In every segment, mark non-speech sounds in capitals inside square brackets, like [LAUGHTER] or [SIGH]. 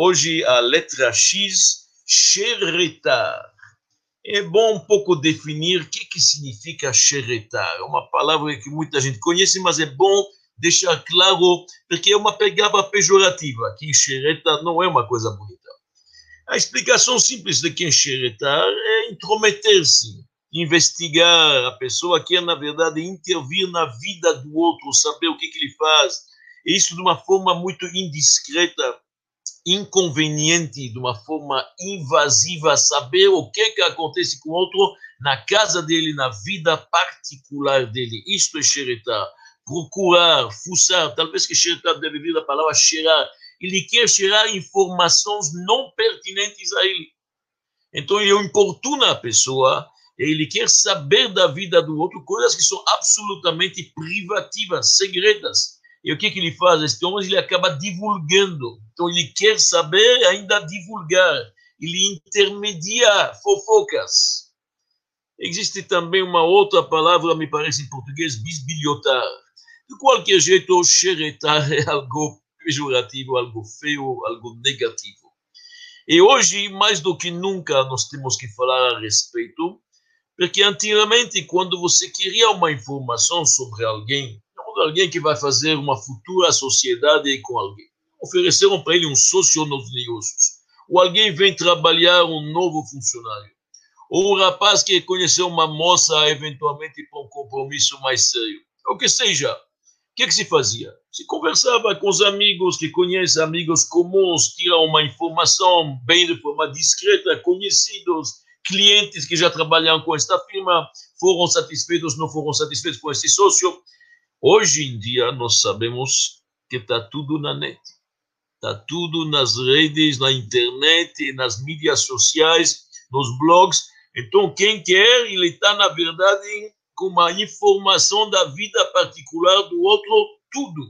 Hoje a letra X, xeretar. É bom um pouco definir o que, que significa xeretar. É uma palavra que muita gente conhece, mas é bom deixar claro, porque é uma pegada pejorativa, que xereta não é uma coisa bonita. A explicação simples de quem xeretar é intrometer-se, investigar a pessoa, que é, na verdade, intervir na vida do outro, saber o que, que ele faz, isso de uma forma muito indiscreta, inconveniente, de uma forma invasiva, saber o que, que acontece com o outro na casa dele, na vida particular dele. Isto é xeretar. Procurar, fuçar, talvez que xeretar deve vir da palavra cheirar. Ele quer cheirar informações não pertinentes a ele. Então ele importuna a pessoa, ele quer saber da vida do outro coisas que são absolutamente privativas, segredas e o que, que ele faz? Este homem ele acaba divulgando. Então ele quer saber ainda divulgar. Ele intermedia fofocas. Existe também uma outra palavra, me parece em português, bisbilhotar. De qualquer jeito, xeretar é algo pejorativo, algo feio, algo negativo. E hoje, mais do que nunca, nós temos que falar a respeito, porque antigamente, quando você queria uma informação sobre alguém, alguém que vai fazer uma futura sociedade com alguém. Ofereceram para ele um sócio nos negócios. Ou alguém vem trabalhar um novo funcionário. Ou um rapaz que conheceu uma moça, eventualmente, para um compromisso mais sério. O que seja. O que, que se fazia? Se conversava com os amigos que conhecem, amigos comuns, tiram uma informação bem de forma discreta, conhecidos, clientes que já trabalham com esta firma, foram satisfeitos, não foram satisfeitos com esse sócio, Hoje em dia, nós sabemos que está tudo na net. Está tudo nas redes, na internet, nas mídias sociais, nos blogs. Então, quem quer, ele está, na verdade, com uma informação da vida particular do outro, tudo.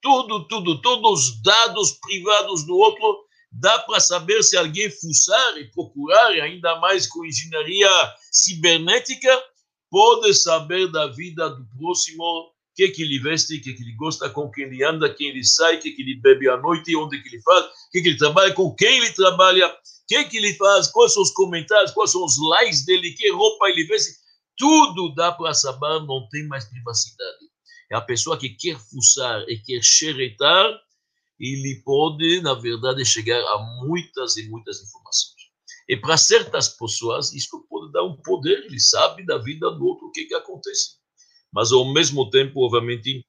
Tudo, tudo, todos os dados privados do outro, dá para saber se alguém fuçar e procurar, ainda mais com engenharia cibernética, pode saber da vida do próximo que que ele veste, que que ele gosta, com quem ele anda, quem ele sai, que que ele bebe à noite, onde que ele faz, que que ele trabalha, com quem ele trabalha, que que ele faz, quais são os comentários, quais são os likes dele, que roupa ele veste, tudo dá para saber, não tem mais privacidade. É a pessoa que quer fuçar e quer xeretar, ele pode, na verdade, chegar a muitas e muitas informações. E para certas pessoas, isso pode dar um poder, ele sabe da vida do outro o que, que acontece mas ao mesmo tempo, obviamente,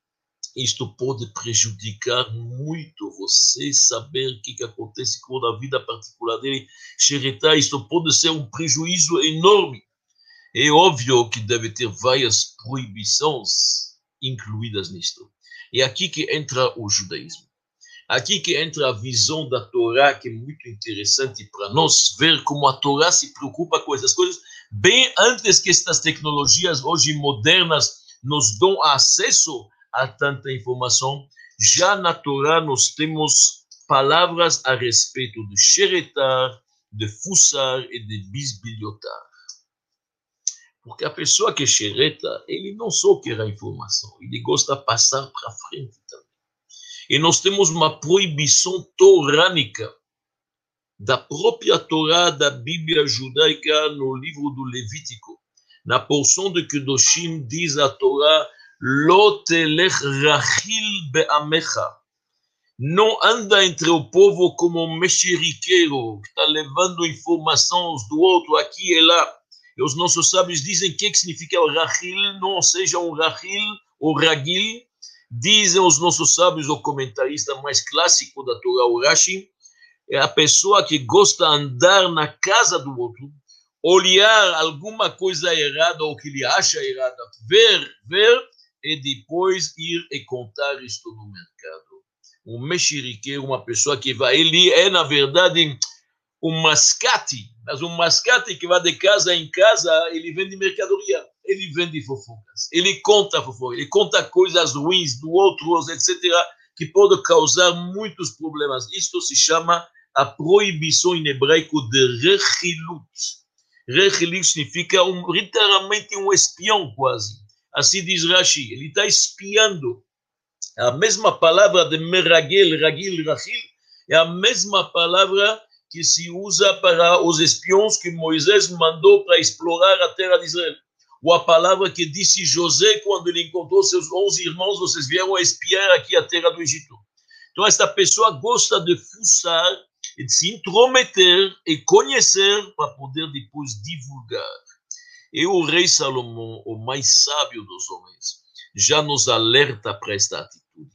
isto pode prejudicar muito você saber o que, que acontece com a vida particular dele. Xeretar, isto pode ser um prejuízo enorme. É óbvio que deve ter várias proibições incluídas nisto. É aqui que entra o judaísmo. Aqui que entra a visão da Torá, que é muito interessante para nós ver como a Torá se preocupa com essas coisas, bem antes que estas tecnologias hoje modernas nos dão acesso a tanta informação. Já na Torá nós temos palavras a respeito de xeretar, de fuçar e de bisbilhotar. Porque a pessoa que xereta, ele não só quer a informação, ele gosta de passar para frente também. E nós temos uma proibição torânica da própria Torá da Bíblia judaica no livro do Levítico na porção de Kedoshim diz a Torá, Lotelech rachil be'amecha. Não anda entre o povo como um mexeriqueiro, que está levando informações do outro aqui e lá. E os nossos sábios dizem que, que significa o rachil, não seja um rachil ou ragil. Dizem os nossos sábios, o comentarista mais clássico da Torá, o Rashi, é a pessoa que gosta de andar na casa do outro, olhar alguma coisa errada ou que ele acha errada, ver, ver e depois ir e contar isto no mercado. Um mexeriqueiro, uma pessoa que vai, ele é na verdade um mascate, mas um mascate que vai de casa em casa, ele vende mercadoria, ele vende fofocas, ele conta fofocas, ele conta coisas ruins do outro, etc., que pode causar muitos problemas. Isto se chama a proibição em hebraico de rechilut Rechelim significa um, literalmente um espião quase. Assim diz Rashi, ele está espiando. A mesma palavra de meragel, ragil, rachil, É a mesma palavra que se usa para os espiões que Moisés mandou para explorar a terra de Israel. Ou a palavra que disse José quando ele encontrou seus onze irmãos, vocês vieram espiar aqui a terra do Egito. Então, esta pessoa gosta de fuçar e de se intrometer e conhecer para poder depois divulgar. E o rei Salomão, o mais sábio dos homens, já nos alerta para esta atitude.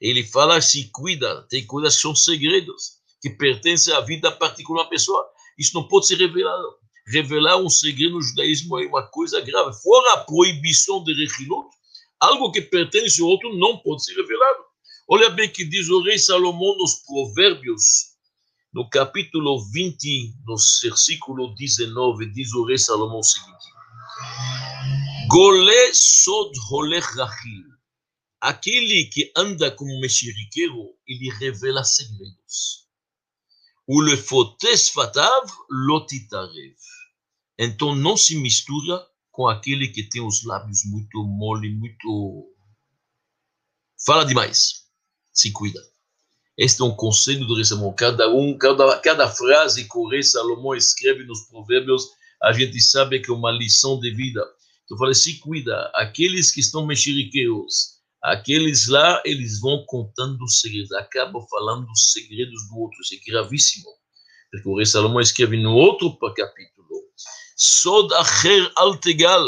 Ele fala: se cuida, tem coisas que são segredos, que pertencem à vida particular da pessoa. Isso não pode ser revelado. Revelar um segredo no judaísmo é uma coisa grave. Fora a proibição de rechilut, algo que pertence ao outro não pode ser revelado. Olha bem que diz o rei Salomão nos Provérbios, no capítulo 20, no versículo 19, diz o rei Salomão o seguinte: Golé sod rachil. Aquele que anda como mexeriqueiro, ele revela segredos. O le fotes fatav lotitarev. Então não se mistura com aquele que tem os lábios muito mole, muito. Fala demais. Se cuida. Este é um conselho do rei Salomão. Cada um, cada, cada frase que o rei Salomão escreve nos provérbios, a gente sabe que é uma lição de vida. Então, eu falei, se cuida. Aqueles que estão mexeriqueiros, aqueles lá, eles vão contando segredos, acabam falando os segredos do outro. Isso é gravíssimo. Porque o rei Salomão escreve no outro capítulo, Sod acher altegal,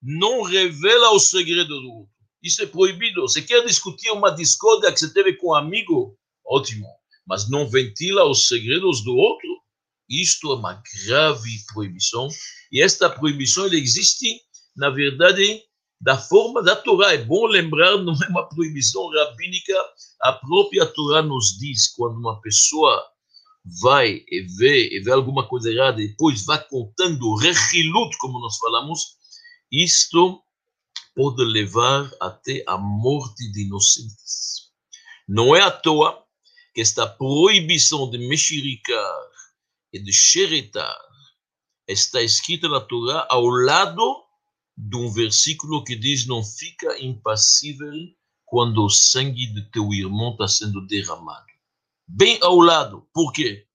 não revela o segredo do outro. Isso é proibido. Você quer discutir uma discórdia que você teve com um amigo? Ótimo, mas não ventila os segredos do outro, isto é uma grave proibição. E esta proibição existe, na verdade, da forma da Torá. É bom lembrar, [LAUGHS] não é uma proibição rabínica. A própria Torá nos diz quando uma pessoa vai e vê, e vê alguma coisa errada, e depois vai contando rechilut, como nós falamos, isto pode levar até a morte de inocentes. Não é à toa esta proibição de mexericar e de xeretar está escrita na Torá ao lado de um versículo que diz: Não fica impassível quando o sangue de teu irmão está sendo derramado. Bem ao lado. Por quê?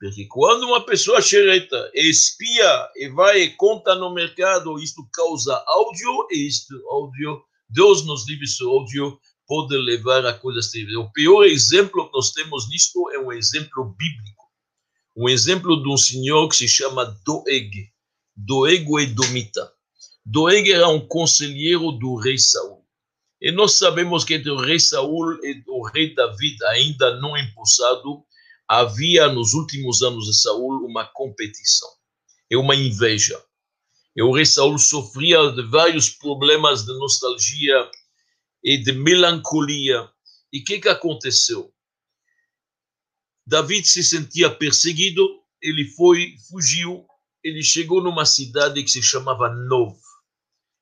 Porque quando uma pessoa xereta, espia e vai e conta no mercado, isto causa áudio, e isto áudio, Deus nos livre esse áudio, pode levar a coisas terríveis. O pior exemplo que nós temos nisto é um exemplo bíblico. Um exemplo de um senhor que se chama Doeg. Doeg o Edomita. Doeg era um conselheiro do rei Saul. E nós sabemos que entre o rei Saul e o rei David, ainda não empossado, havia nos últimos anos de Saul uma competição e uma inveja. E o rei Saul sofria de vários problemas de nostalgia e de melancolia. E o que, que aconteceu? David se sentia perseguido, ele foi, fugiu, ele chegou numa cidade que se chamava Nov.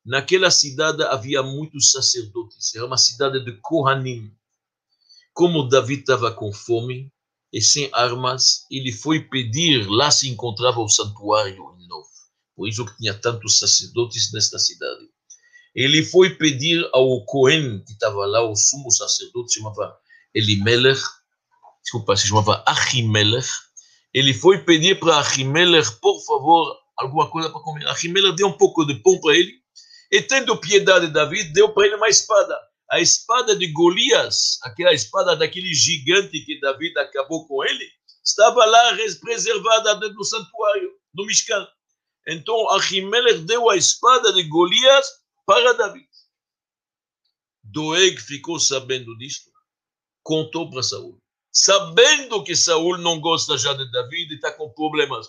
Naquela cidade havia muitos sacerdotes, era uma cidade de Kohanim. Como David estava com fome e sem armas, ele foi pedir, lá se encontrava o santuário em Nov. Por isso que tinha tantos sacerdotes nesta cidade ele foi pedir ao Cohen, que estava lá, o sumo sacerdote, chamava Elimelech, desculpa, se chamava Achimelech, ele foi pedir para Achimelech, por favor, alguma coisa para comer. Achimelech deu um pouco de pão para ele, e tendo piedade de David, deu para ele uma espada. A espada de Golias, aquela espada daquele gigante que David acabou com ele, estava lá preservada dentro do santuário, do Mishkan. Então, Achimelech deu a espada de Golias para David. Doeg ficou sabendo disto, contou para Saul. Sabendo que Saul não gosta já de David e está com problemas.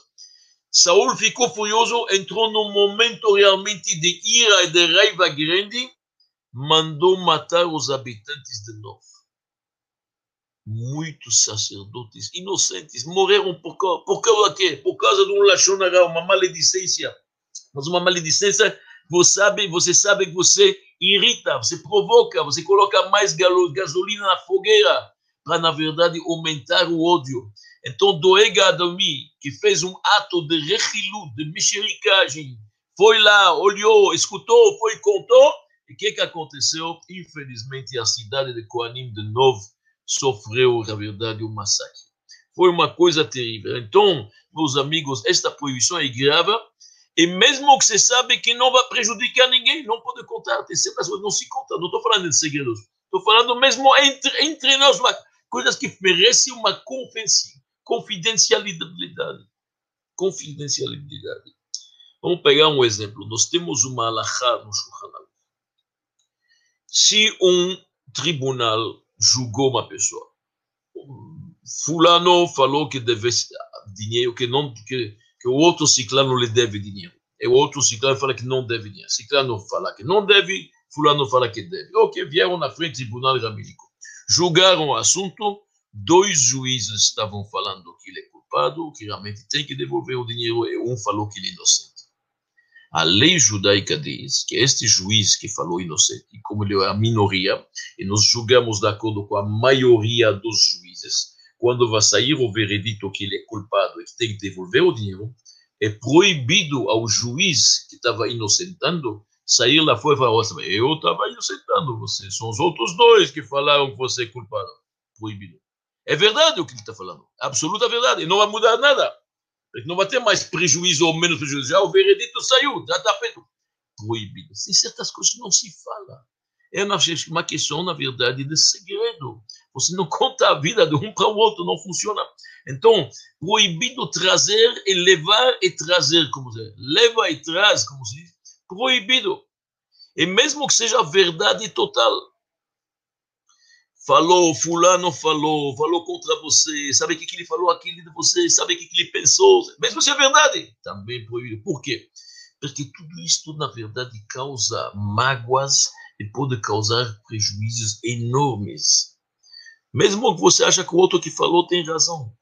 Saul ficou furioso, entrou num momento realmente de ira e de raiva grande, mandou matar os habitantes de Novo. Muitos sacerdotes inocentes morreram por causa, por causa quê? Por causa de um lachonará, uma maledicência. Mas uma maledicência você sabe, você sabe que você irrita, você provoca, você coloca mais gasolina na fogueira para, na verdade, aumentar o ódio. Então, Doega Adomi, que fez um ato de rechilu, de mexericagem, foi lá, olhou, escutou, foi contou, e o que, que aconteceu? Infelizmente, a cidade de Koanim de novo sofreu, na verdade, um massacre. Foi uma coisa terrível. Então, meus amigos, esta proibição é grave, e mesmo que você sabe que não vai prejudicar ninguém, não pode contar. Tem certas coisas não se conta. Não estou falando de segredos. Estou falando mesmo entre, entre nós, uma, coisas que merecem uma confidencialidade. Confidencialidade. Vamos pegar um exemplo. Nós temos uma alahá no Shulchan Se um tribunal julgou uma pessoa, fulano falou que deve dinheiro, que não que, que o outro ciclano lhe deve dinheiro. E o outro ciclano fala que não deve dinheiro. Ciclano fala que não deve, fulano fala que deve. Ok, vieram na frente do tribunal rabínico. Julgaram o assunto, dois juízes estavam falando que ele é culpado, que realmente tem que devolver o dinheiro, e um falou que ele é inocente. A lei judaica diz que este juiz que falou inocente, como ele é a minoria, e nós julgamos de acordo com a maioria dos juízes, quando vai sair o veredito que ele é culpado e tem que devolver o dinheiro, é proibido ao juiz que estava inocentando sair lá fora e falar: eu estava inocentando você, são os outros dois que falaram que você é culpado. Proibido. É verdade o que ele está falando, absoluta verdade, e não vai mudar nada não vai ter mais prejuízo ou menos prejuízo. Já o veredito saiu, já está feito. Proibido. Tem certas coisas que não se fala. É uma questão, na verdade, de segredo. Você não conta a vida de um para o outro, não funciona. Então, proibido trazer e levar e trazer, como se. Leva e traz, como se diz. Proibido. E mesmo que seja verdade total falou, fulano falou, falou contra você, sabe o que, que ele falou aquilo de você, sabe o que, que ele pensou, mesmo se é verdade, também proibido. Por quê? Porque tudo isso, na verdade, causa mágoas e pode causar prejuízos enormes. Mesmo que você acha que o outro que falou tem razão,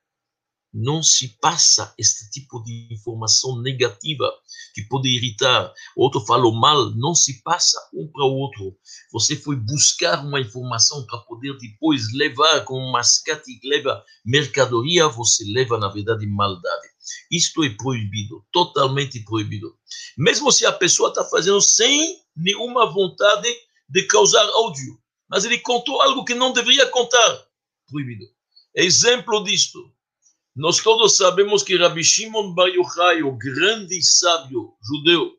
não se passa este tipo de informação negativa que pode irritar. O outro falou mal, não se passa um para o outro. Você foi buscar uma informação para poder depois levar como um mascate que leva mercadoria, você leva, na verdade, maldade. Isto é proibido, totalmente proibido. Mesmo se a pessoa está fazendo sem nenhuma vontade de causar ódio, mas ele contou algo que não deveria contar, proibido. Exemplo disto nós todos sabemos que Rabi Shimon Bar Yochai, o grande sábio judeu,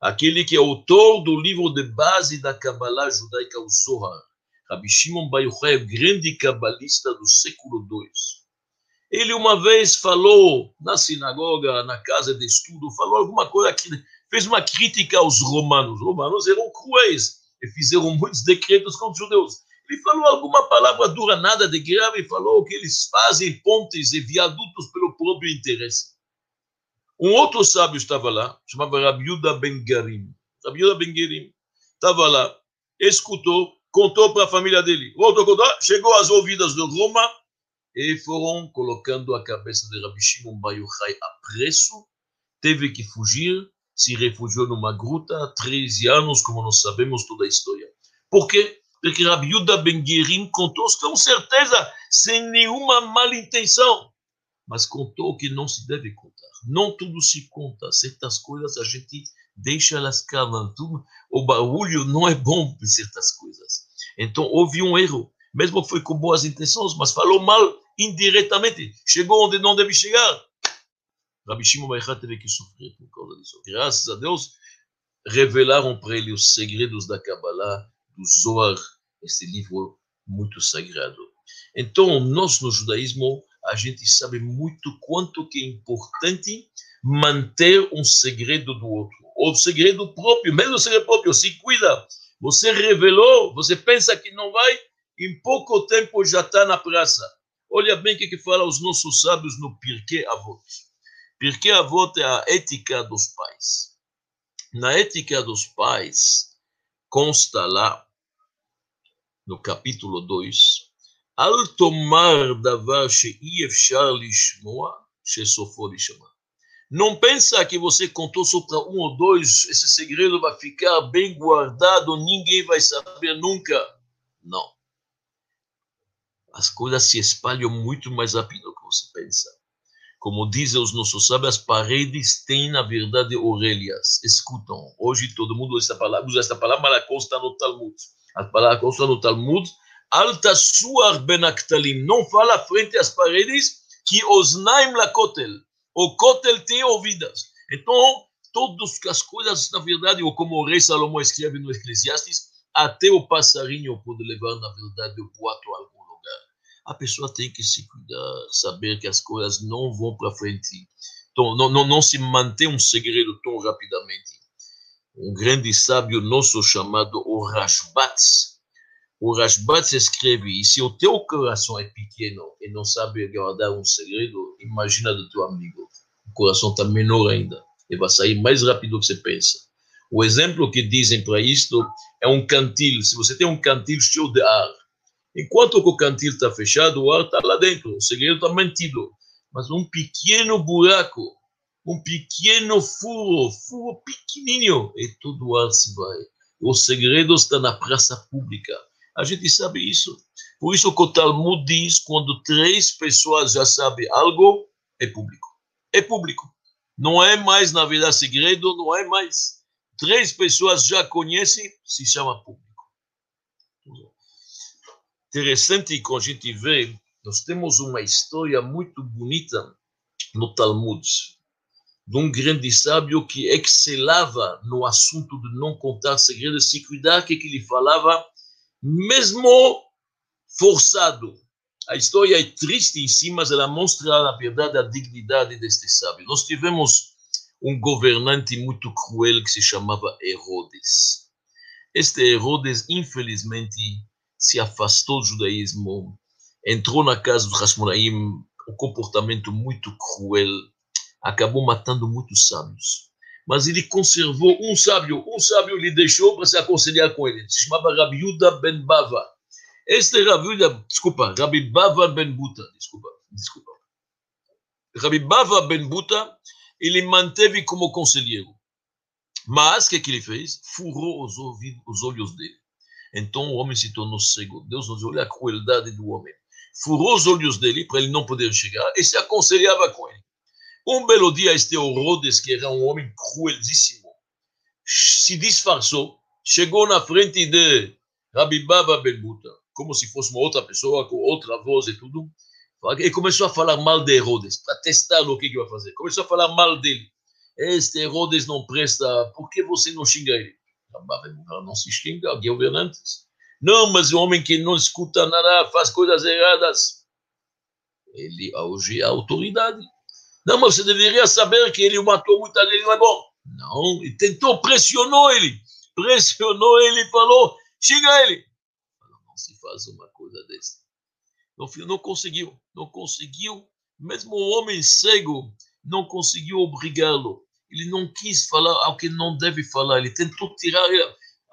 aquele que é autor do livro de base da Kabbalah judaica, o Zohar, Rabi Shimon Bar Yochai, o grande cabalista do século II. Ele uma vez falou na sinagoga, na casa de estudo, falou alguma coisa que fez uma crítica aos romanos. Os romanos eram cruéis e fizeram muitos decretos contra os judeus. Ele falou alguma palavra dura, nada de grave, falou que eles fazem pontes e viadutos pelo próprio interesse. Um outro sábio estava lá, chamava Rabiuda Ben Garim. Rabiuda Ben Garim estava lá, escutou, contou para a família dele. Outro contou, chegou às ouvidas de Roma e foram colocando a cabeça de Rabi Shimon Bar Yochai a preço. Teve que fugir, se refugiou numa gruta há 13 anos, como nós sabemos toda a história. Por quê? porque Rabi Yuda Ben Guerim contou com certeza, sem nenhuma mal intenção, mas contou que não se deve contar. Não tudo se conta, certas coisas a gente deixa elas calam. O barulho não é bom para certas coisas. Então houve um erro, mesmo foi com boas intenções, mas falou mal indiretamente. Chegou onde não deve chegar. Rabi Shimon Baichá teve que sofrer por causa disso. Graças a Deus, revelaram para ele os segredos da Kabbalah do Zohar, esse livro muito sagrado. Então, nós no judaísmo, a gente sabe muito quanto que é importante manter um segredo do outro, ou segredo próprio, mesmo o segredo próprio, se cuida. Você revelou, você pensa que não vai, em pouco tempo já está na praça. Olha bem o que, que fala os nossos sábios no Pirkei Avot. Pirkei Avot é a ética dos pais. Na ética dos pais, consta lá no capítulo 2, Al tomar davar she'i efshar lishmoa, shesofo lishama. Não pensa que você contou só para um ou dois, esse segredo vai ficar bem guardado, ninguém vai saber nunca. Não. As coisas se espalham muito mais rápido do que você pensa. Como dizem os nossos sábios, as paredes têm, na verdade, orelhas, escutam. Hoje todo mundo usa essa palavra, usa essa palavra mas ela consta no Talmud. A palavra consta no Talmud, alta suar benaktalim, não fala frente às paredes, que osnaim la kotel, o kotel tem ouvidas. Então, todas as coisas, na verdade, ou como o rei Salomão escreve no Eclesiastes, até o passarinho pode levar, na verdade, o boato a. A pessoa tem que se cuidar, saber que as coisas não vão para frente, então, não, não, não se mantém um segredo tão rapidamente. Um grande sábio nosso chamado o Rashbatz, o Rashbatz escreve, e se o teu coração é pequeno e não sabe guardar um segredo, imagina do teu amigo. O coração está menor ainda e vai sair mais rápido do que você pensa. O exemplo que dizem para isto é um cantil. Se você tem um cantil cheio de ar, enquanto o cantil está fechado, o ar está lá dentro, o segredo está mantido. Mas um pequeno buraco, um pequeno furo, furo pequenininho, e todo o ar se vai. O segredo está na praça pública. A gente sabe isso. Por isso que o Talmud diz, quando três pessoas já sabem algo, é público. É público. Não é mais, na verdade, segredo, não é mais. Três pessoas já conhecem, se chama público. Interessante que a gente vê, nós temos uma história muito bonita no Talmud, de um grande sábio que excelava no assunto de não contar segredos, se cuidar que ele falava, mesmo forçado, a história é triste em si, mas ela mostra, na verdade, a dignidade deste sábio. Nós tivemos um governante muito cruel que se chamava Herodes. Este Herodes, infelizmente, se afastou do judaísmo, entrou na casa dos Hashmonaim, um comportamento muito cruel, acabou matando muitos sábios. Mas ele conservou um sábio, um sábio lhe deixou para se aconselhar com ele, se chamava Rabi Yuda ben Bava. Este Rabi, desculpa, Rabi Bava Ben Buta, desculpa, desculpa. Rabi Bava Ben Buta, ele manteve como conselheiro. Mas, o que, que ele fez? Furou os, ouvidos, os olhos dele. Então o homem se tornou cego. Deus nos olha a crueldade do homem. Furou os olhos dele para ele não poder chegar e se aconselhava com ele. Um belo dia, este Herodes, que era um homem cruelíssimo, se disfarçou, chegou na frente de Rabi Baba Ben Buta como se fosse uma outra pessoa, com outra voz e tudo. E começou a falar mal de Herodes, para testar o que, que vai fazer. Começou a falar mal dele. Este Herodes não presta, por que você não xinga ele? Não se xinga, governantes. Não, mas o homem que não escuta nada, faz coisas erradas. Ele hoje é a autoridade. Não, mas você deveria saber que ele matou muita gente, não é bom. Não, ele tentou, pressionou ele. Pressionou ele falou, xinga ele se faz uma coisa dessa. No fim, não conseguiu, não conseguiu, mesmo o homem cego não conseguiu obrigá-lo. Ele não quis falar ao que não deve falar, ele tentou tirar,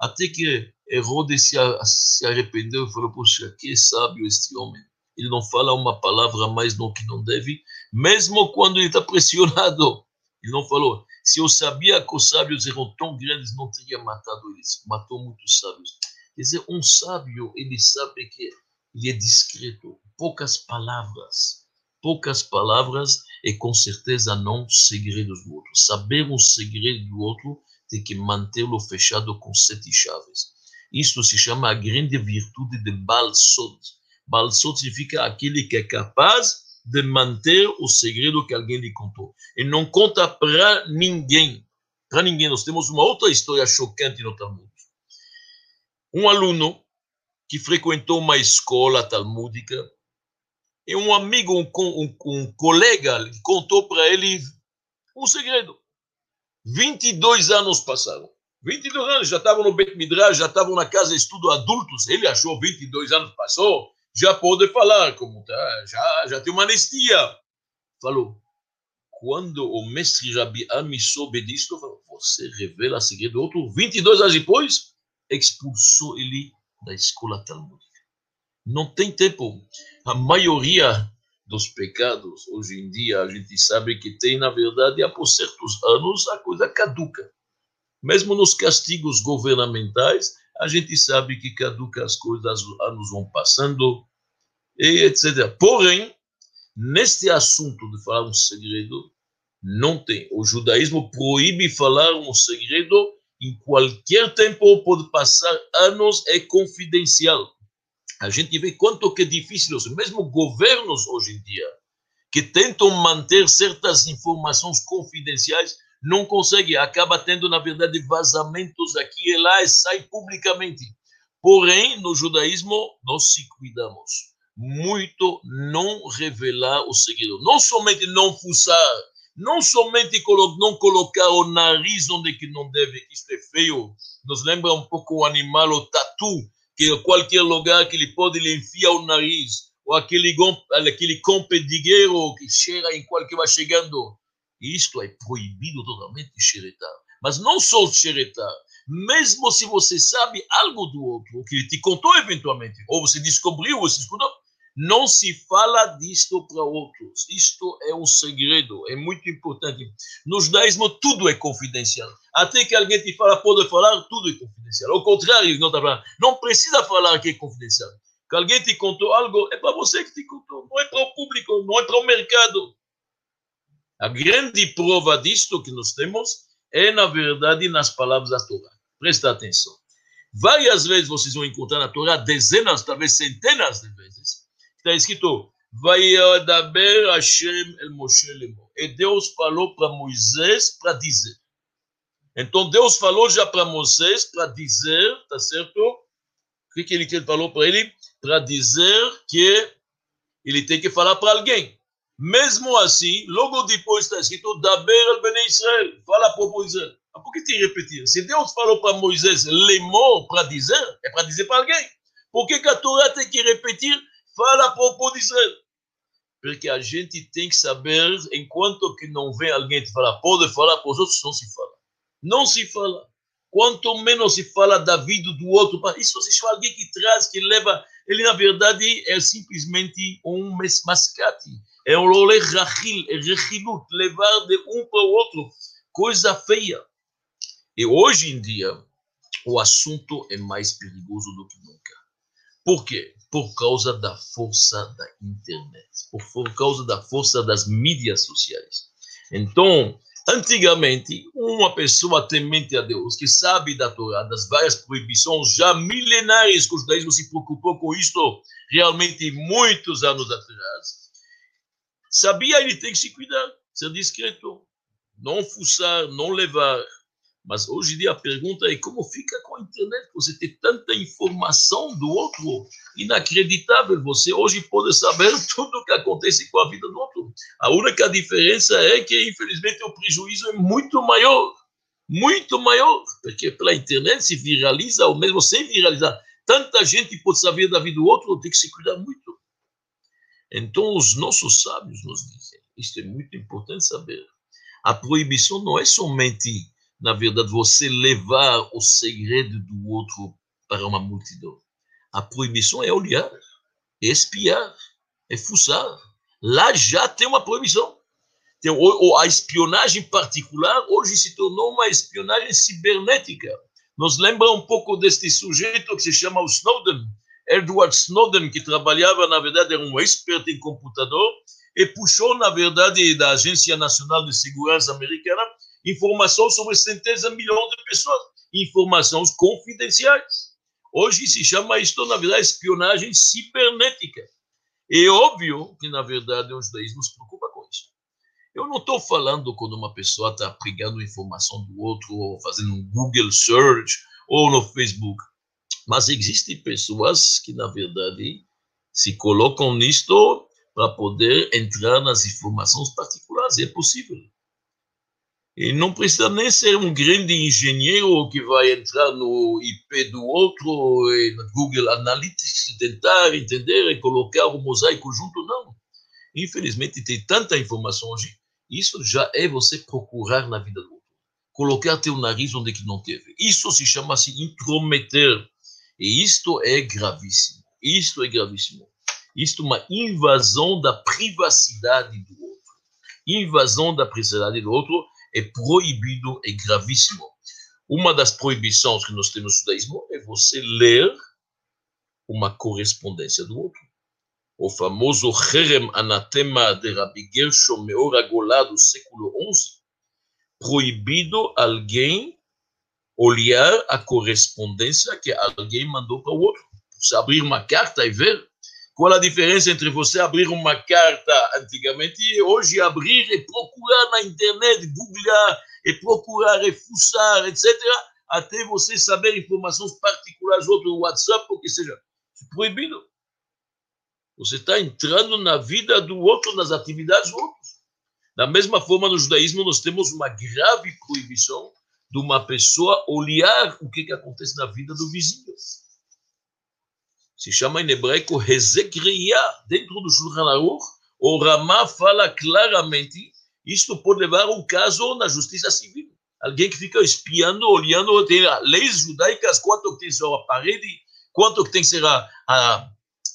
até que Herodes se, se arrependeu e falou: Poxa, que sábio este homem. Ele não fala uma palavra mais do que não deve, mesmo quando ele está pressionado. Ele não falou. Se eu sabia que os sábios eram tão grandes, não teria matado eles. Matou muitos sábios. Quer dizer, um sábio, ele sabe que ele é discreto, poucas palavras, poucas palavras e com certeza não segredos do outro. Saber um segredo do outro tem que mantê-lo fechado com sete chaves. Isto se chama a grande virtude de Balsot. Balsot significa aquele que é capaz de manter o segredo que alguém lhe contou. E não conta para ninguém. Para ninguém. Nós temos uma outra história chocante no Talmud um aluno que frequentou uma escola talmúdica e um amigo, um, um, um colega, contou para ele um segredo. 22 anos passaram. 22 anos, já estavam no Bet Midrash, já estavam na casa de estudo adultos. Ele achou 22 anos passou, já pode falar, como tá, já, já tem uma anistia. Falou. Quando o mestre Rabi Ami soube disso, falou, você revela segredo outro 22 anos depois? expulsou ele da escola talmúdica. Não tem tempo. A maioria dos pecados, hoje em dia, a gente sabe que tem, na verdade, após certos anos, a coisa caduca. Mesmo nos castigos governamentais, a gente sabe que caduca as coisas, os anos vão passando, e etc. Porém, neste assunto de falar um segredo, não tem. O judaísmo proíbe falar um segredo em qualquer tempo, pode passar anos, é confidencial. A gente vê quanto que é difícil, mesmo governos hoje em dia, que tentam manter certas informações confidenciais, não conseguem, acaba tendo, na verdade, vazamentos aqui e lá e sai publicamente. Porém, no judaísmo, nós se cuidamos muito não revelar o segredo. Não somente não fuçar, não somente não colocar o nariz onde que não deve, que isso é feio. Nos lembra um pouco o animal, o tatu, que qualquer lugar que ele pode, ele enfia o nariz. Ou aquele, aquele compedigueiro que cheira em qualquer vai chegando. Isto é proibido totalmente xeretar. Mas não só xeretar, mesmo se você sabe algo do outro, que ele te contou eventualmente, ou você descobriu, você escutou, não se fala disto para outros. Isto é um segredo, é muito importante. No judaísmo, tudo é confidencial. Até que alguém te fala, pode falar, tudo é confidencial. Ao contrário, não, tá não precisa falar que é confidencial. Que alguém te contou algo, é para você que te contou, não é para o público, não é para o mercado. A grande prova disto que nós temos é, na verdade, nas palavras da Torá. Presta atenção. Várias vezes vocês vão encontrar na Torá, dezenas, talvez centenas de vezes, está escrito, Vayadaber Hashem el Moshe lemo. E Deus falou para Moisés para dizer. Então Deus falou já para Moisés para dizer, tá certo? O que, que ele falou para ele? Para dizer que ele tem que falar para alguém. Mesmo assim, logo depois está escrito, Daber al Bene Israel, fala para Moisés. Por que te repetir? Se Deus falou para Moisés, lemor para dizer, é para dizer para alguém. Por que, que a Torá tem que repetir fala para de Israel. Porque a gente tem que saber, enquanto que não vem alguém te falar, pode falar para os outros, não se fala. Não se fala. Quanto menos se fala da vida do outro, isso se chama alguém que traz, que leva, ele na verdade é simplesmente um mascate, é um rolê rachil, é rechilut, levar de um para o outro, coisa feia. E hoje em dia, o assunto é mais perigoso do que nunca. Por quê? Por causa da força da internet, por, por causa da força das mídias sociais. Então, antigamente, uma pessoa temente a Deus, que sabe da Torá, das várias proibições já milenares que o judaísmo se preocupou com isto realmente muitos anos atrás, sabia ele tem que se cuidar, ser discreto, não fuçar, não levar mas hoje em dia a pergunta é como fica com a internet? Você tem tanta informação do outro, inacreditável. Você hoje pode saber [LAUGHS] tudo o que acontece com a vida do outro. A única diferença é que, infelizmente, o prejuízo é muito maior. Muito maior. Porque pela internet se viraliza, ou mesmo sem viralizar, tanta gente pode saber da vida do outro, tem que se cuidar muito. Então, os nossos sábios nos dizem: isto é muito importante saber. A proibição não é somente na verdade, você levar o segredo do outro para uma multidão. A proibição é olhar, é espiar, é fuçar. Lá já tem uma proibição. Ou, a espionagem particular hoje se tornou uma espionagem cibernética. Nos lembra um pouco deste sujeito que se chama Snowden, Edward Snowden, que trabalhava, na verdade, era um expert em computador e puxou, na verdade, da Agência Nacional de Segurança Americana informação sobre centenas de milhões de pessoas, informações confidenciais. Hoje se chama isto, na verdade, espionagem cibernética. É óbvio que, na verdade, os judaísmo se preocupa com isso. Eu não estou falando quando uma pessoa está pegando informação do outro, ou fazendo um Google Search, ou no Facebook. Mas existem pessoas que, na verdade, se colocam nisto para poder entrar nas informações particulares. É possível. E não precisa nem ser um grande engenheiro que vai entrar no IP do outro, e no Google Analytics, tentar entender e colocar o mosaico junto, não. Infelizmente, tem tanta informação hoje. Isso já é você procurar na vida do outro. Colocar teu nariz onde que não teve. Isso se chama-se intrometer. E isto é gravíssimo. Isto é gravíssimo. Isto é uma invasão da privacidade do outro. Invasão da privacidade do outro é proibido, é gravíssimo. Uma das proibições que nós temos no judaísmo é você ler uma correspondência do outro. O famoso Herem Anatema de Rabbi Gershom Meor Agolá do século XI, proibido alguém olhar a correspondência que alguém mandou para o outro. Você abrir uma carta e ver Qual a diferença entre você abrir uma carta antigamente e hoje abrir e procurar na internet, googlar e procurar e fuçar, etc., até você saber informações particulares do WhatsApp, ou que seja proibido. Você está entrando na vida do outro, nas atividades do outro. Da mesma forma, no judaísmo, nós temos uma grave proibição de uma pessoa olhar o que, que acontece na vida do vizinho se chama em hebraico Hezekriya, dentro do Shulchan Aruch, o Ramá fala claramente, isto pode levar um caso na justiça civil. Alguém que fica espiando, olhando, tem leis judaicas, quanto tem que ser a parede, quanto tem que ser a, a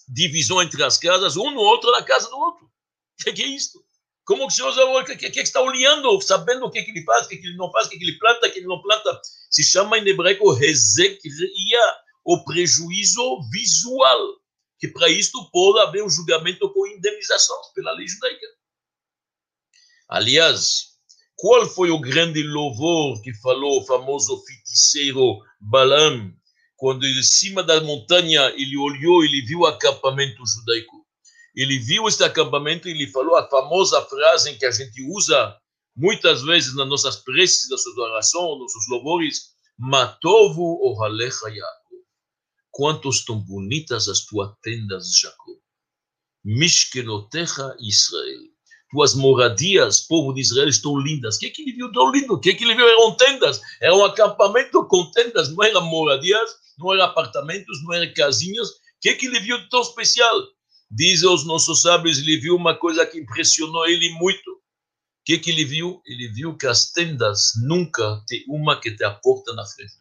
divisão entre as casas, um no outro na casa do outro. O [LAUGHS] que, que, é isto? Como que se usa o que, que, que está olhando, sabendo o que, que ele faz, o que, que ele não faz, o que, que ele planta, o que ele não planta? Se chama em hebraico Hezekriya o prejuízo visual, que para isto pode haver um julgamento com indenização pela lei judaica. Aliás, qual foi o grande louvor que falou o famoso feiticeiro Balaam, quando de cima da montanha ele olhou, ele viu o acampamento judaico. Ele viu este acampamento e ele falou a famosa frase que a gente usa muitas vezes nas nossas preces, nas nossas orações, nos nossos louvores, Matovu ohalecha quanto estão bonitas as tuas tendas, Jacó. Mishkenotecha Israel. Tuas moradias, povo de Israel, estão lindas. O que, que ele viu tão lindo? O que, que ele viu? Eram tendas. Era um acampamento com tendas, não eram moradias, não eram apartamentos, não eram casinhas. O que, que ele viu tão especial? Dizem os nossos sábios, ele viu uma coisa que impressionou ele muito. O que, que ele viu? Ele viu que as tendas nunca tem uma que te aporta na frente.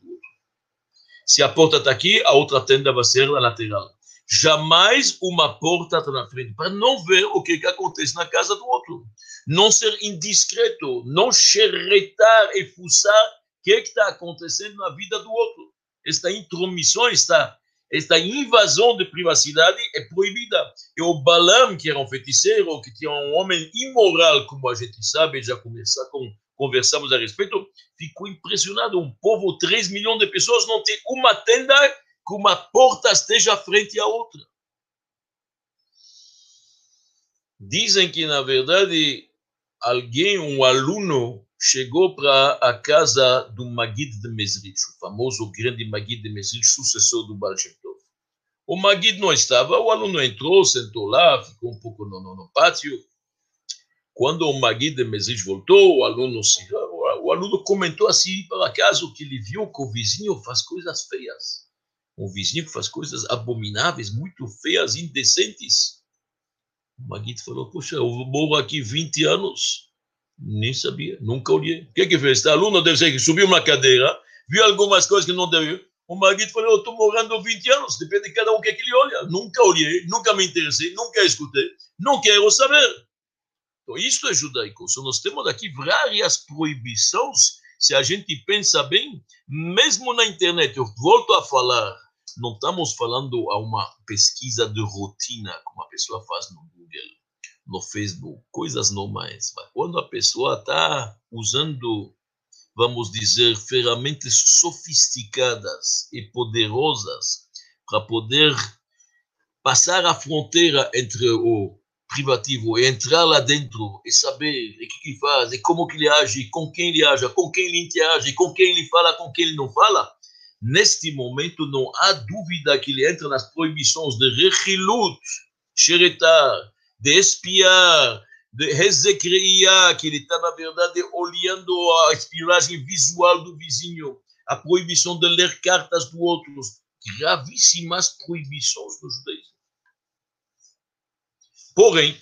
Se a porta está aqui, a outra tenda vai ser na lateral. Jamais uma porta está na frente, para não ver o que, que acontece na casa do outro. Não ser indiscreto, não xeretar e fuçar o que está acontecendo na vida do outro. Esta intromissão, esta, esta invasão de privacidade é proibida. E o Balaam, que era um feiticeiro, que tinha um homem imoral, como a gente sabe, já começar com conversamos a respeito, ficou impressionado. Um povo, 3 milhões de pessoas, não tem uma tenda que uma porta esteja frente à outra. Dizem que, na verdade, alguém, um aluno, chegou para a casa do Magid de Mesrich, o famoso grande Magid de Mesrich, sucessor do Baal. O Magid não estava, o aluno entrou, sentou lá, ficou um pouco no, no, no pátio, quando o Magui de Mesis voltou, o aluno, o aluno comentou assim, por acaso, que ele viu que o vizinho faz coisas feias. Um vizinho que faz coisas abomináveis, muito feias, indecentes. O Magui falou, poxa, eu moro aqui 20 anos. Nem sabia, nunca olhei. O que que fez? Este aluno deve ser que subiu uma cadeira, viu algumas coisas que não deve. O Magui falou, eu estou morando 20 anos, depende de cada um o que, que ele olha. Nunca olhei, nunca me interessei, nunca escutei, não quero saber. Então, é judaico. Nós temos aqui várias proibições, se a gente pensa bem, mesmo na internet, eu volto a falar, não estamos falando a uma pesquisa de rotina, como a pessoa faz no Google, no Facebook, coisas normais. Mas quando a pessoa está usando, vamos dizer, ferramentas sofisticadas e poderosas para poder passar a fronteira entre o privativo e entrar lá dentro e saber o que ele faz, e como que ele age, com quem ele age, com quem ele interage, com quem ele fala, com quem ele não fala, neste momento não há dúvida que ele entra nas proibições de rechilut, xeretar, de espiar, de rezekreia, que ele está, na verdade, olhando a espionagem visual do vizinho, a proibição de ler cartas do outro, gravíssimas proibições do judaísmo. Porém,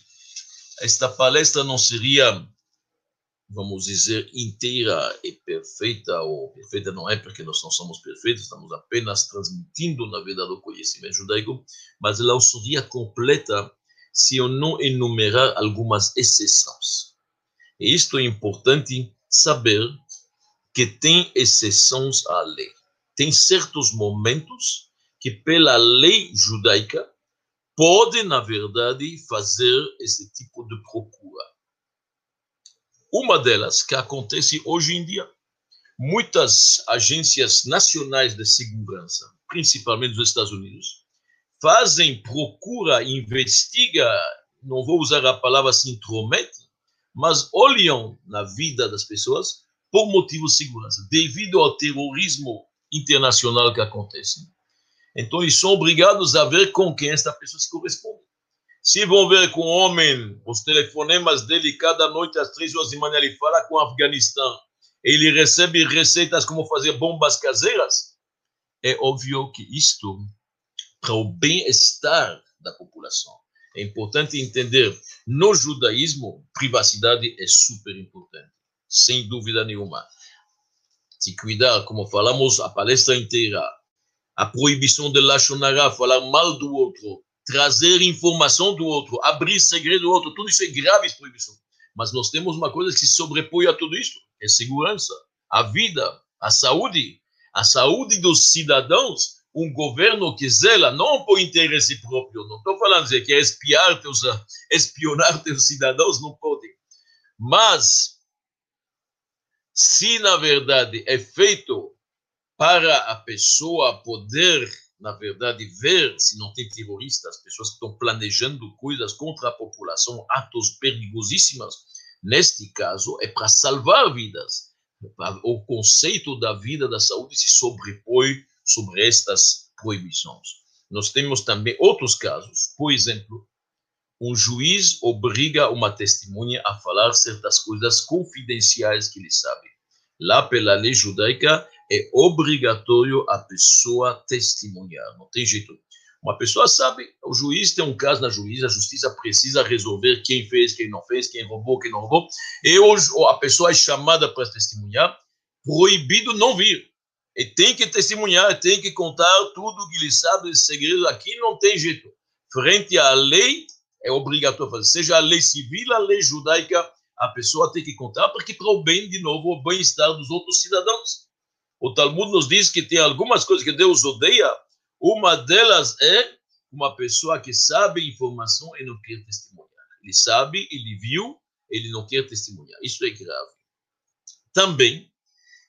esta palestra não seria, vamos dizer, inteira e perfeita, ou perfeita não é porque nós não somos perfeitos, estamos apenas transmitindo, na verdade, o conhecimento judaico, mas ela não seria completa se eu não enumerar algumas exceções. E isto é importante saber que tem exceções à lei. Tem certos momentos que, pela lei judaica, pode, na verdade, fazer esse tipo de procura. Uma delas que acontece hoje em dia, muitas agências nacionais de segurança, principalmente dos Estados Unidos, fazem procura, investiga, não vou usar a palavra se intromete, mas olham na vida das pessoas por motivo de segurança, devido ao terrorismo internacional que acontece. Então, eles são obrigados a ver com quem esta pessoa se corresponde. Se vão ver com o homem, os telefonemas dele, cada noite às três horas de manhã, ele fala com o Afeganistão, ele recebe receitas como fazer bombas caseiras, é óbvio que isto, para o bem-estar da população, é importante entender, no judaísmo, privacidade é super importante, sem dúvida nenhuma. Se cuidar, como falamos a palestra inteira, a proibição de Lachonara, falar mal do outro, trazer informação do outro, abrir segredo do outro, tudo isso é grave proibição. Mas nós temos uma coisa que se sobrepõe a tudo isso, é segurança, a vida, a saúde, a saúde dos cidadãos, um governo que zela não por interesse próprio, não estou falando de que é espiar teus, [LAUGHS] espionar teus cidadãos, não pode. Mas, se na verdade é feito para a pessoa poder, na verdade, ver se não tem terroristas, pessoas que estão planejando coisas contra a população, atos perigosíssimos, neste caso, é para salvar vidas o conceito da vida da saúde se sobrepõe sobre estas proibições. Nós temos também outros casos. Por exemplo, um juiz obriga uma testemunha a falar certas coisas confidenciais que ele sabe. Lá, pela lei judaica, é obrigatório a pessoa testemunhar, não tem jeito. Uma pessoa sabe, o juiz tem um caso na juíza, a justiça precisa resolver quem fez, quem não fez, quem roubou, quem não roubou. E hoje a pessoa é chamada para testemunhar, proibido não vir. E tem que testemunhar, tem que contar tudo que ele sabe, segredo. Aqui não tem jeito. Frente à lei, é obrigatório fazer. Seja a lei civil, a lei judaica, a pessoa tem que contar, porque para o bem, de novo, o bem-estar dos outros cidadãos. O Talmud nos diz que tem algumas coisas que Deus odeia, uma delas é uma pessoa que sabe informação e não quer testemunhar. Ele sabe, ele viu, ele não quer testemunhar. Isso é grave. Também,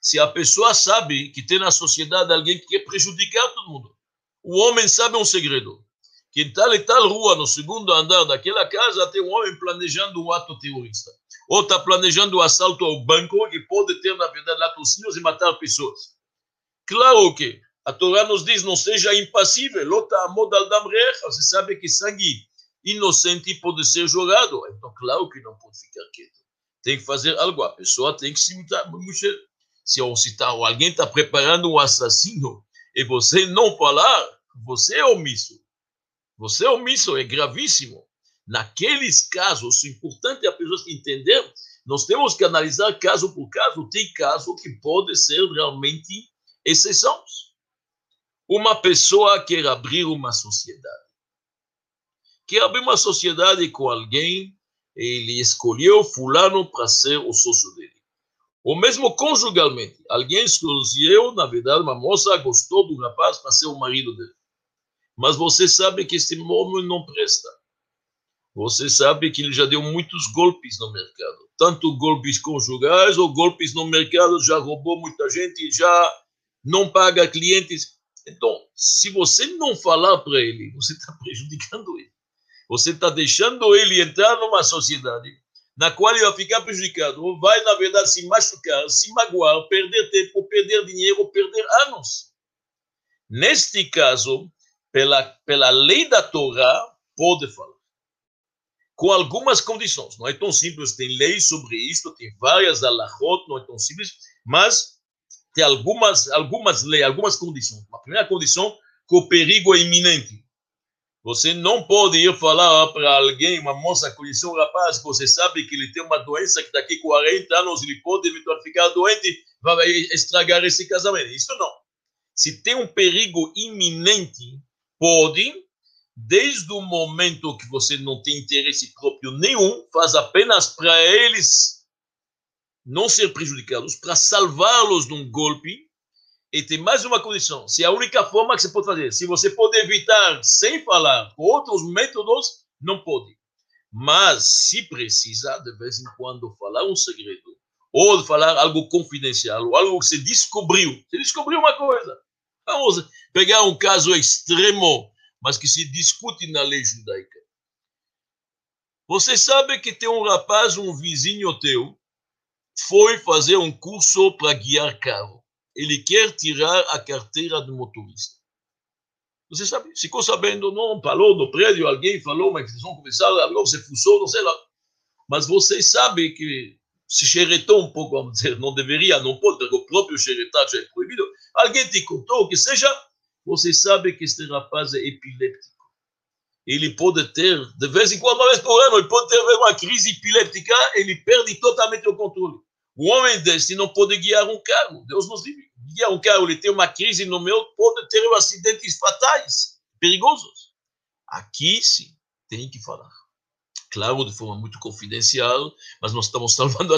se a pessoa sabe que tem na sociedade alguém que quer prejudicar todo mundo, o homem sabe um segredo. Que em tal e tal rua, no segundo andar daquela casa, tem um homem planejando um ato terrorista. Ou está planejando um assalto ao banco que pode ter, na verdade, latrocínios e matar pessoas. Claro que a Torá nos diz, não seja impassível, lota modal damrer, você sabe que sangue inocente pode ser jogado. Então, claro que não pode ficar quieto. Tem que fazer algo, a pessoa tem que se mexer. Se tá, alguém está preparando um assassino e você não falar, você é omisso. Você é omisso, é gravíssimo. Naqueles casos, o importante é a pessoa entender, nós temos que analisar caso por caso. Tem caso que pode ser realmente exceções uma pessoa quer abrir uma sociedade. Quer abrir uma sociedade com alguém, ele escolheu fulano para ser o sócio dele. Ou mesmo conjugalmente, alguém escolheu, na verdade, uma moça gostou do rapaz para ser o marido dele. Mas você sabe que esse homem não presta. Você sabe que ele já deu muitos golpes no mercado. Tanto golpes conjugais ou golpes no mercado, já roubou muita gente, já não paga clientes. Então, se você não falar para ele, você está [LAUGHS] prejudicando ele. Você está deixando ele entrar numa sociedade na qual ele vai ficar prejudicado, vai, na verdade, se machucar, se magoar, perder tempo, perder dinheiro, perder anos. Neste caso, pela, pela lei da Torá, pode falar. Com algumas condições. Não é tão simples, tem lei sobre isto, tem várias alahot, não é tão simples, mas tem algumas, algumas leis, algumas condições. A primeira condição, que o perigo é iminente. Você não pode ir falar para alguém, uma moça conheceu um rapaz, que você sabe que ele tem uma doença que daqui a 40 anos ele pode eventualmente ficar doente, vai estragar esse casamento. Isso não. Se tem um perigo iminente, pode, desde o momento que você não tem interesse próprio nenhum, faz apenas para eles não ser prejudicados, para salvá-los de um golpe. E tem mais uma condição: se é a única forma que você pode fazer, se você pode evitar sem falar com outros métodos, não pode. Mas se precisa, de vez em quando, falar um segredo, ou falar algo confidencial, ou algo que você descobriu, você descobriu uma coisa. Vamos pegar um caso extremo, mas que se discute na lei judaica. Você sabe que tem um rapaz, um vizinho teu, foi fazer um curso para guiar carro. Ele quer tirar a carteira de motorista. Você sabe, ficou sabendo, não, falou no prédio, alguém falou, mas eles vão começar, agora você fuçou, não sei lá. Mas você sabe que se xeretou um pouco, vamos dizer, não deveria, não pode, porque o próprio xeretar já é proibido. Alguém te contou, que seja, você sabe que este rapaz é epiléptico. Ele pode ter, de vez em quando, uma vez por ano, ele pode ter uma crise epiléptica, ele perde totalmente o controle. O homem desse não pode guiar um carro, Deus nos livre. Guiar um carro, ele tem uma crise no meu, pode ter acidentes fatais, perigosos. Aqui sim, tem que falar claro, de forma muito confidencial, mas nós estamos [LAUGHS] salvando a,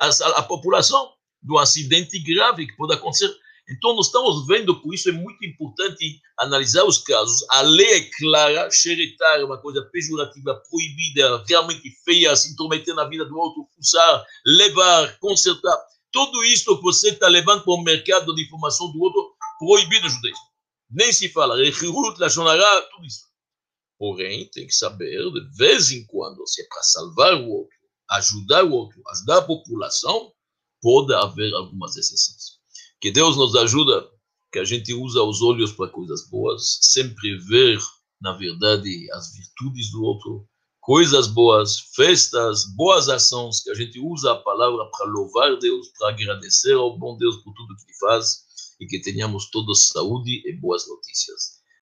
a, a população do acidente grave que pode acontecer. Então, nós estamos vendo, por isso é muito importante analisar os casos. A lei é clara, xeretar é uma coisa pejorativa, proibida, realmente feia, se intrometer na vida do outro, fuçar, levar, consertar. Tudo isso que você está levando para o mercado de informação do outro, proibido no judaísmo. Nem se fala, Rechirut, Lashonara, tudo isso. Porém, tem que saber, de vez em quando, se é para salvar o outro, ajudar o outro, ajudar a população, pode haver algumas exceções. Que Deus nos ajuda, que a gente usa os olhos para coisas boas, sempre ver, na verdade, as virtudes do outro, coisas boas, festas, boas ações, que a gente usa a palavra para louvar Deus, para agradecer ao bom Deus por tudo que ele faz, e que tenhamos todos saúde e boas notícias.